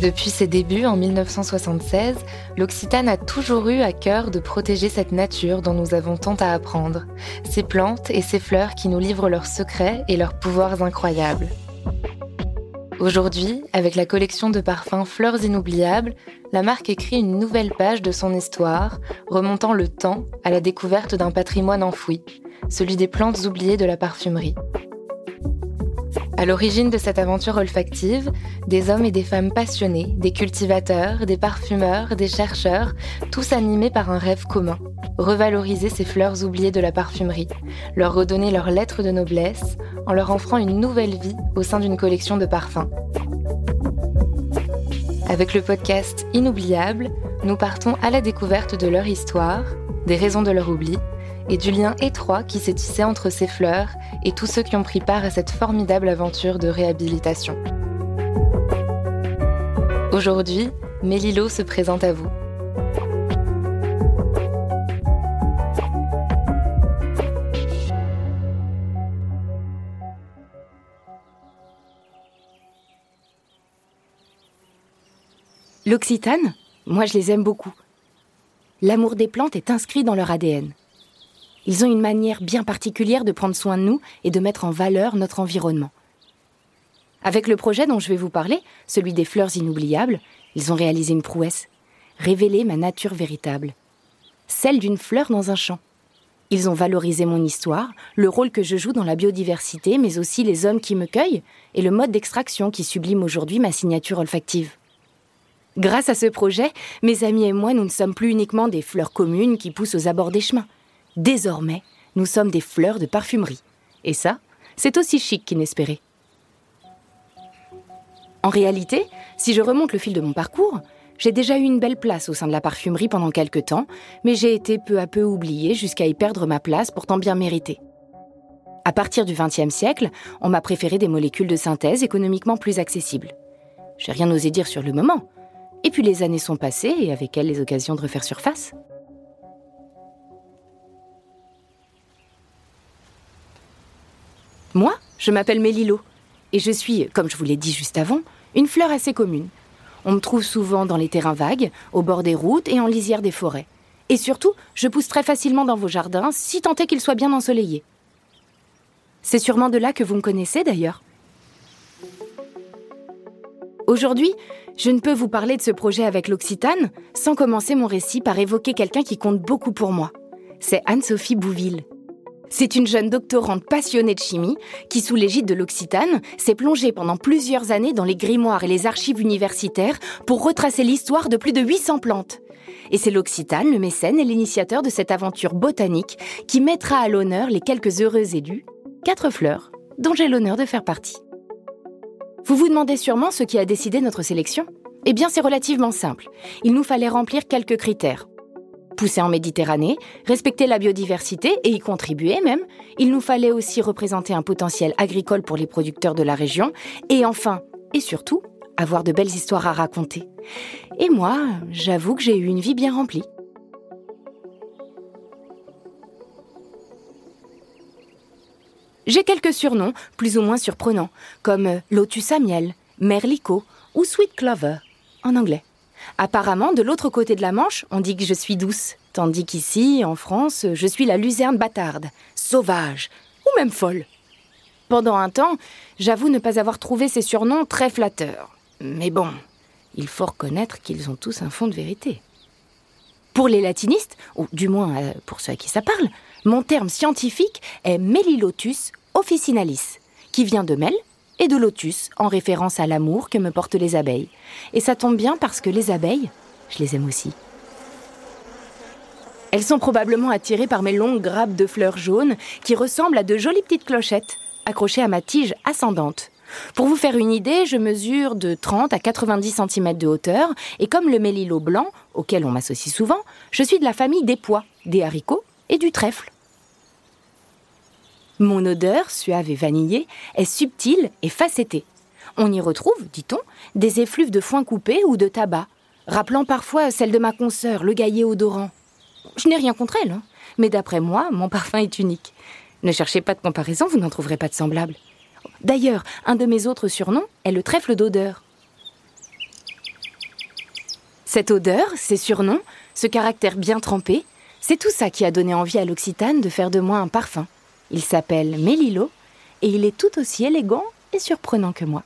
Depuis ses débuts en 1976, l'Occitane a toujours eu à cœur de protéger cette nature dont nous avons tant à apprendre, ces plantes et ces fleurs qui nous livrent leurs secrets et leurs pouvoirs incroyables. Aujourd'hui, avec la collection de parfums Fleurs inoubliables, la marque écrit une nouvelle page de son histoire, remontant le temps à la découverte d'un patrimoine enfoui, celui des plantes oubliées de la parfumerie. À l'origine de cette aventure olfactive, des hommes et des femmes passionnés, des cultivateurs, des parfumeurs, des chercheurs, tous animés par un rêve commun, revaloriser ces fleurs oubliées de la parfumerie, leur redonner leur lettre de noblesse en leur offrant une nouvelle vie au sein d'une collection de parfums. Avec le podcast Inoubliable, nous partons à la découverte de leur histoire, des raisons de leur oubli et du lien étroit qui s'est tissé entre ces fleurs et tous ceux qui ont pris part à cette formidable aventure de réhabilitation. Aujourd'hui, Mélilo se présente à vous. L'Occitane, moi je les aime beaucoup. L'amour des plantes est inscrit dans leur ADN. Ils ont une manière bien particulière de prendre soin de nous et de mettre en valeur notre environnement. Avec le projet dont je vais vous parler, celui des fleurs inoubliables, ils ont réalisé une prouesse, révélé ma nature véritable, celle d'une fleur dans un champ. Ils ont valorisé mon histoire, le rôle que je joue dans la biodiversité, mais aussi les hommes qui me cueillent et le mode d'extraction qui sublime aujourd'hui ma signature olfactive. Grâce à ce projet, mes amis et moi, nous ne sommes plus uniquement des fleurs communes qui poussent aux abords des chemins. Désormais, nous sommes des fleurs de parfumerie. Et ça, c'est aussi chic qu'inespéré. En réalité, si je remonte le fil de mon parcours, j'ai déjà eu une belle place au sein de la parfumerie pendant quelques temps, mais j'ai été peu à peu oubliée jusqu'à y perdre ma place pourtant bien méritée. À partir du XXe siècle, on m'a préféré des molécules de synthèse économiquement plus accessibles. J'ai rien osé dire sur le moment. Et puis les années sont passées et avec elles les occasions de refaire surface. Moi, je m'appelle Mélilo. Et je suis, comme je vous l'ai dit juste avant, une fleur assez commune. On me trouve souvent dans les terrains vagues, au bord des routes et en lisière des forêts. Et surtout, je pousse très facilement dans vos jardins, si tant est qu'ils soient bien ensoleillés. C'est sûrement de là que vous me connaissez d'ailleurs. Aujourd'hui, je ne peux vous parler de ce projet avec l'Occitane sans commencer mon récit par évoquer quelqu'un qui compte beaucoup pour moi. C'est Anne-Sophie Bouville. C'est une jeune doctorante passionnée de chimie qui, sous l'égide de l'Occitane, s'est plongée pendant plusieurs années dans les grimoires et les archives universitaires pour retracer l'histoire de plus de 800 plantes. Et c'est l'Occitane, le mécène et l'initiateur de cette aventure botanique qui mettra à l'honneur les quelques heureux élus, quatre fleurs, dont j'ai l'honneur de faire partie. Vous vous demandez sûrement ce qui a décidé notre sélection? Eh bien, c'est relativement simple. Il nous fallait remplir quelques critères pousser en Méditerranée, respecter la biodiversité et y contribuer même. Il nous fallait aussi représenter un potentiel agricole pour les producteurs de la région et enfin, et surtout, avoir de belles histoires à raconter. Et moi, j'avoue que j'ai eu une vie bien remplie. J'ai quelques surnoms plus ou moins surprenants, comme Lotus à miel, ou Sweet Clover en anglais. Apparemment, de l'autre côté de la Manche, on dit que je suis douce, tandis qu'ici, en France, je suis la luzerne bâtarde, sauvage, ou même folle. Pendant un temps, j'avoue ne pas avoir trouvé ces surnoms très flatteurs. Mais bon, il faut reconnaître qu'ils ont tous un fond de vérité. Pour les latinistes, ou du moins euh, pour ceux à qui ça parle, mon terme scientifique est Melilotus officinalis, qui vient de mel et de lotus, en référence à l'amour que me portent les abeilles. Et ça tombe bien parce que les abeilles, je les aime aussi. Elles sont probablement attirées par mes longues grappes de fleurs jaunes qui ressemblent à de jolies petites clochettes accrochées à ma tige ascendante. Pour vous faire une idée, je mesure de 30 à 90 cm de hauteur et comme le mélilo blanc, auquel on m'associe souvent, je suis de la famille des pois, des haricots et du trèfle. Mon odeur, suave et vanillée, est subtile et facettée. On y retrouve, dit-on, des effluves de foin coupé ou de tabac, rappelant parfois celle de ma consoeur, le gaillet odorant. Je n'ai rien contre elle, hein, mais d'après moi, mon parfum est unique. Ne cherchez pas de comparaison, vous n'en trouverez pas de semblable. D'ailleurs, un de mes autres surnoms est le trèfle d'odeur. Cette odeur, ces surnoms, ce caractère bien trempé, c'est tout ça qui a donné envie à l'Occitane de faire de moi un parfum. Il s'appelle Mélilo et il est tout aussi élégant et surprenant que moi.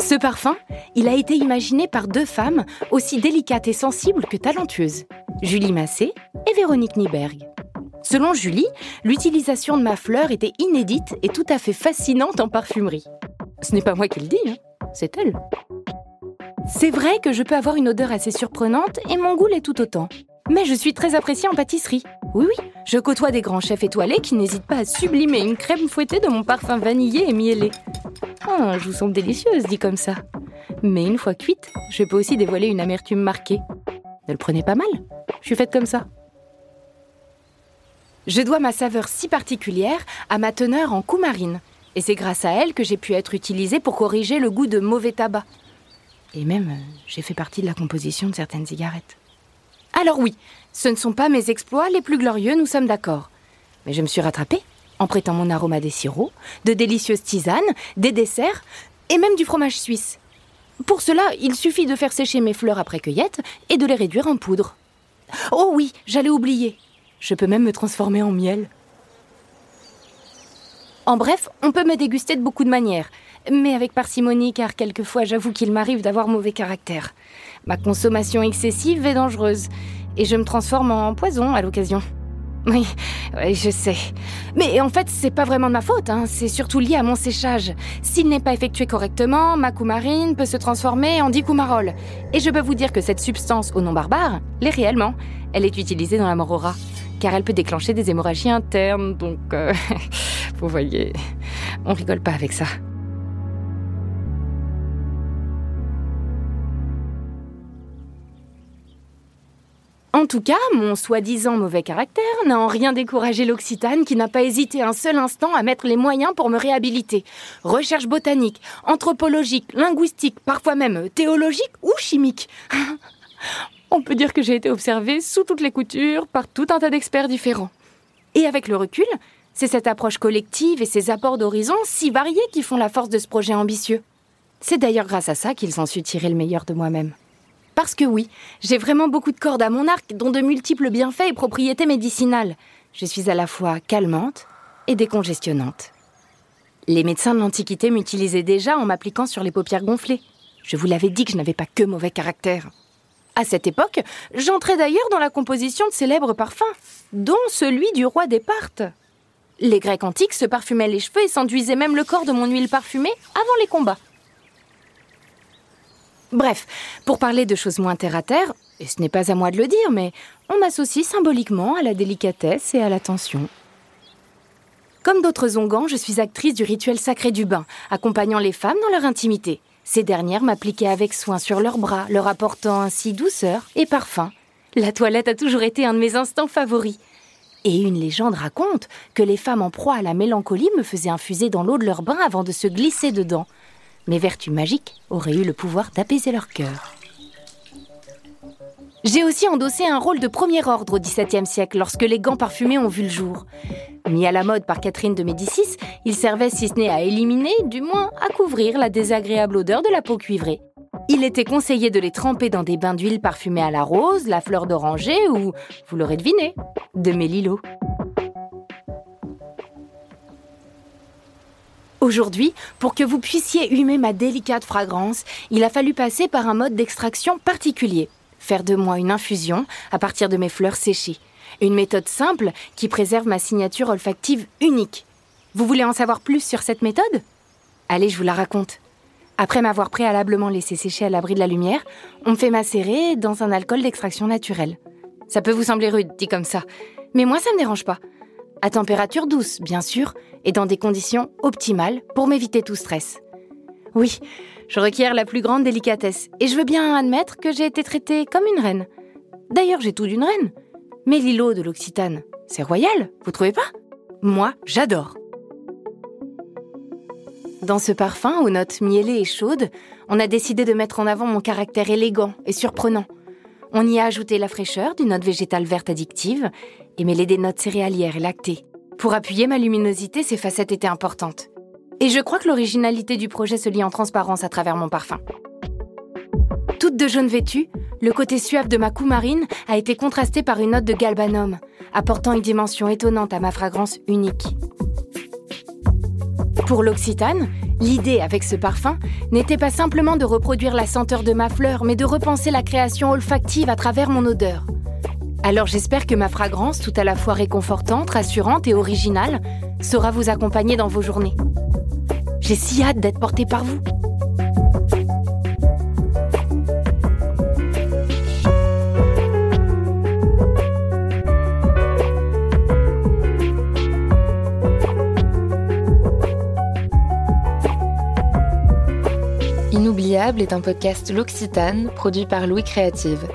Ce parfum, il a été imaginé par deux femmes aussi délicates et sensibles que talentueuses, Julie Massé et Véronique Nieberg. Selon Julie, l'utilisation de ma fleur était inédite et tout à fait fascinante en parfumerie. Ce n'est pas moi qui le dis, hein, c'est elle. C'est vrai que je peux avoir une odeur assez surprenante et mon goût l'est tout autant. Mais je suis très appréciée en pâtisserie. Oui, oui, je côtoie des grands chefs étoilés qui n'hésitent pas à sublimer une crème fouettée de mon parfum vanillé et miellé. Ah, je vous sens délicieuse, dit comme ça. Mais une fois cuite, je peux aussi dévoiler une amertume marquée. Ne le prenez pas mal, je suis faite comme ça. Je dois ma saveur si particulière à ma teneur en coumarine, et c'est grâce à elle que j'ai pu être utilisée pour corriger le goût de mauvais tabac. Et même, euh, j'ai fait partie de la composition de certaines cigarettes. Alors oui, ce ne sont pas mes exploits les plus glorieux, nous sommes d'accord. Mais je me suis rattrapée en prêtant mon arôme à des sirops, de délicieuses tisanes, des desserts et même du fromage suisse. Pour cela, il suffit de faire sécher mes fleurs après cueillette et de les réduire en poudre. Oh oui, j'allais oublier. Je peux même me transformer en miel. En bref, on peut me déguster de beaucoup de manières, mais avec parcimonie car quelquefois j'avoue qu'il m'arrive d'avoir mauvais caractère. Ma consommation excessive est dangereuse, et je me transforme en poison à l'occasion. Oui, je sais. Mais en fait, c'est pas vraiment de ma faute, hein. c'est surtout lié à mon séchage. S'il n'est pas effectué correctement, ma coumarine peut se transformer en dicoumarol. Et je peux vous dire que cette substance au nom barbare l'est réellement. Elle est utilisée dans la morora, car elle peut déclencher des hémorragies internes, donc... Euh, vous voyez, on rigole pas avec ça. En tout cas, mon soi-disant mauvais caractère n'a en rien découragé l'Occitane qui n'a pas hésité un seul instant à mettre les moyens pour me réhabiliter. Recherche botanique, anthropologique, linguistique, parfois même théologique ou chimique. On peut dire que j'ai été observée sous toutes les coutures par tout un tas d'experts différents. Et avec le recul, c'est cette approche collective et ces apports d'horizon si variés qui font la force de ce projet ambitieux. C'est d'ailleurs grâce à ça qu'ils ont su tirer le meilleur de moi-même. Parce que oui, j'ai vraiment beaucoup de cordes à mon arc, dont de multiples bienfaits et propriétés médicinales. Je suis à la fois calmante et décongestionnante. Les médecins de l'Antiquité m'utilisaient déjà en m'appliquant sur les paupières gonflées. Je vous l'avais dit que je n'avais pas que mauvais caractère. À cette époque, j'entrais d'ailleurs dans la composition de célèbres parfums, dont celui du roi des Parthes. Les Grecs antiques se parfumaient les cheveux et s'enduisaient même le corps de mon huile parfumée avant les combats. Bref, pour parler de choses moins terre à terre, et ce n'est pas à moi de le dire, mais on m'associe symboliquement à la délicatesse et à l'attention. Comme d'autres ongans, je suis actrice du rituel sacré du bain, accompagnant les femmes dans leur intimité. Ces dernières m'appliquaient avec soin sur leurs bras, leur apportant ainsi douceur et parfum. La toilette a toujours été un de mes instants favoris. Et une légende raconte que les femmes en proie à la mélancolie me faisaient infuser dans l'eau de leur bain avant de se glisser dedans mes vertus magiques auraient eu le pouvoir d'apaiser leur cœur. J'ai aussi endossé un rôle de premier ordre au XVIIe siècle lorsque les gants parfumés ont vu le jour. Mis à la mode par Catherine de Médicis, ils servaient si ce n'est à éliminer, du moins à couvrir la désagréable odeur de la peau cuivrée. Il était conseillé de les tremper dans des bains d'huile parfumés à la rose, la fleur d'oranger ou, vous l'aurez deviné, de mélilo. Aujourd'hui, pour que vous puissiez humer ma délicate fragrance, il a fallu passer par un mode d'extraction particulier. Faire de moi une infusion à partir de mes fleurs séchées. Une méthode simple qui préserve ma signature olfactive unique. Vous voulez en savoir plus sur cette méthode? Allez, je vous la raconte. Après m'avoir préalablement laissé sécher à l'abri de la lumière, on me fait macérer dans un alcool d'extraction naturelle. Ça peut vous sembler rude, dit comme ça, mais moi ça me dérange pas à température douce, bien sûr, et dans des conditions optimales pour m'éviter tout stress. Oui, je requiers la plus grande délicatesse, et je veux bien admettre que j'ai été traitée comme une reine. D'ailleurs, j'ai tout d'une reine. Mais l'îlot de l'Occitane, c'est royal, vous trouvez pas? Moi, j'adore. Dans ce parfum aux notes mielées et chaudes, on a décidé de mettre en avant mon caractère élégant et surprenant. On y a ajouté la fraîcheur d'une note végétale verte addictive et mêlé des notes céréalières et lactées. Pour appuyer ma luminosité, ces facettes étaient importantes. Et je crois que l'originalité du projet se lie en transparence à travers mon parfum. Toute de jaune vêtue, le côté suave de ma coumarine a été contrasté par une note de galbanum, apportant une dimension étonnante à ma fragrance unique. Pour l'Occitane, l'idée avec ce parfum n'était pas simplement de reproduire la senteur de ma fleur, mais de repenser la création olfactive à travers mon odeur. Alors j'espère que ma fragrance, tout à la fois réconfortante, rassurante et originale, saura vous accompagner dans vos journées. J'ai si hâte d'être portée par vous. Inoubliable est un podcast L'Occitane produit par Louis Créative.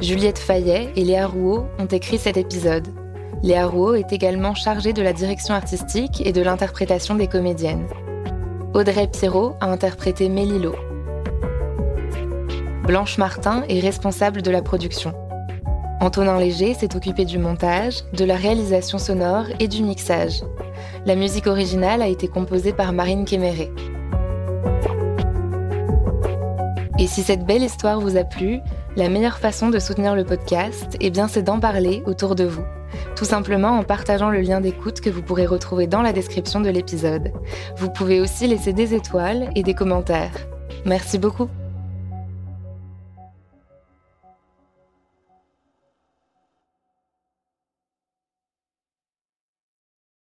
Juliette Fayet et Léa Rouault ont écrit cet épisode. Léa Rouault est également chargée de la direction artistique et de l'interprétation des comédiennes. Audrey Pierrot a interprété Mélilo. Blanche Martin est responsable de la production. Antonin Léger s'est occupé du montage, de la réalisation sonore et du mixage. La musique originale a été composée par Marine Kéméré. Si cette belle histoire vous a plu, la meilleure façon de soutenir le podcast, eh bien, c'est d'en parler autour de vous. Tout simplement en partageant le lien d'écoute que vous pourrez retrouver dans la description de l'épisode. Vous pouvez aussi laisser des étoiles et des commentaires. Merci beaucoup.